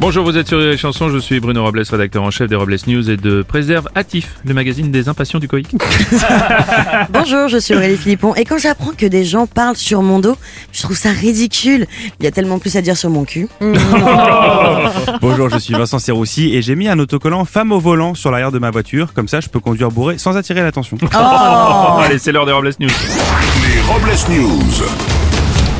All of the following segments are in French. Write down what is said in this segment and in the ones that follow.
Bonjour, vous êtes sur les chansons, je suis Bruno Robles, rédacteur en chef des Robles News et de Préservatif, le magazine des impatients du coïc. Bonjour, je suis Aurélie Philippon et quand j'apprends que des gens parlent sur mon dos, je trouve ça ridicule. Il y a tellement plus à dire sur mon cul. Bonjour, je suis Vincent Serroussi et j'ai mis un autocollant femme au volant sur l'arrière de ma voiture, comme ça je peux conduire bourré sans attirer l'attention. Allez, c'est l'heure des Robles News. Les Robles News.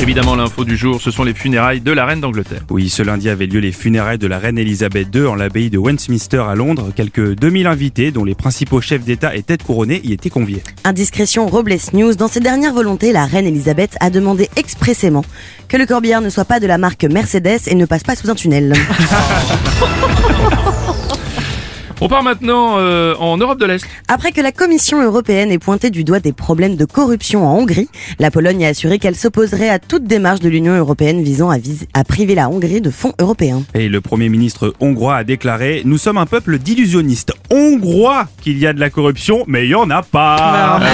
Évidemment, l'info du jour, ce sont les funérailles de la reine d'Angleterre. Oui, ce lundi avait lieu les funérailles de la reine Elisabeth II en l'abbaye de Westminster à Londres. Quelques 2000 invités, dont les principaux chefs d'État et têtes couronnées, y étaient conviés. Indiscrétion Robles News, dans ses dernières volontés, la reine Elisabeth a demandé expressément que le corbillard ne soit pas de la marque Mercedes et ne passe pas sous un tunnel. On part maintenant euh, en Europe de l'Est. Après que la Commission européenne ait pointé du doigt des problèmes de corruption en Hongrie, la Pologne a assuré qu'elle s'opposerait à toute démarche de l'Union européenne visant à, vis- à priver la Hongrie de fonds européens. Et le premier ministre hongrois a déclaré Nous sommes un peuple d'illusionnistes. Hongrois qu'il y a de la corruption, mais il y en a pas. Ah, ouais,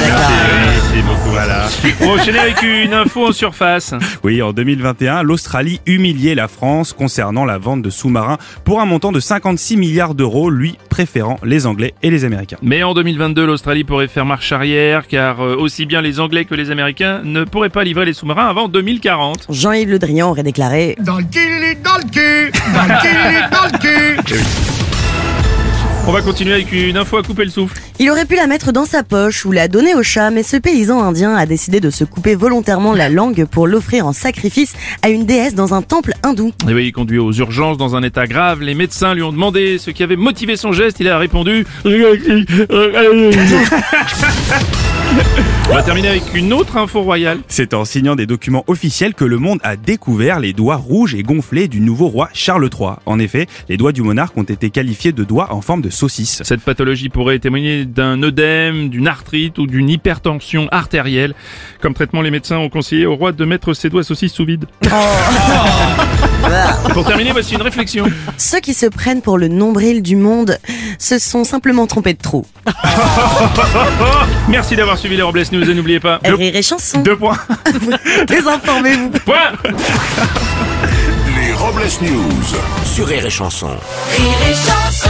d'accord. Merci beaucoup, voilà. On va enchaîner avec une info en surface. Oui, en 2021, l'Australie humiliait la France concernant la vente de sous-marins pour un montant de 56 milliards d'euros, lui préférant les Anglais et les Américains. Mais en 2022, l'Australie pourrait faire marche arrière, car euh, aussi bien les Anglais que les Américains ne pourraient pas livrer les sous-marins avant 2040. Jean-Yves Le Drian aurait déclaré Dans le cul, dans le cul, dans le cul, dans le cul. On va continuer avec une info à couper le souffle. Il aurait pu la mettre dans sa poche ou la donner au chat, mais ce paysan indien a décidé de se couper volontairement la langue pour l'offrir en sacrifice à une déesse dans un temple hindou. Et oui, conduit aux urgences dans un état grave, les médecins lui ont demandé ce qui avait motivé son geste, il a répondu... On va terminer avec une autre info royale. C'est en signant des documents officiels que le monde a découvert les doigts rouges et gonflés du nouveau roi Charles III. En effet, les doigts du monarque ont été qualifiés de doigts en forme de saucisse. Cette pathologie pourrait témoigner d'un œdème, d'une arthrite ou d'une hypertension artérielle. Comme traitement, les médecins ont conseillé au roi de mettre ses doigts saucisses sous vide. Pour terminer, voici une réflexion. Ceux qui se prennent pour le nombril du monde se sont simplement trompés de trou. Merci d'avoir suivi les Robles News et n'oubliez pas... Rire et chanson, Deux points. désinformez-vous. Point Les Robles News. Sur Rire et Chanson. Rire et chanson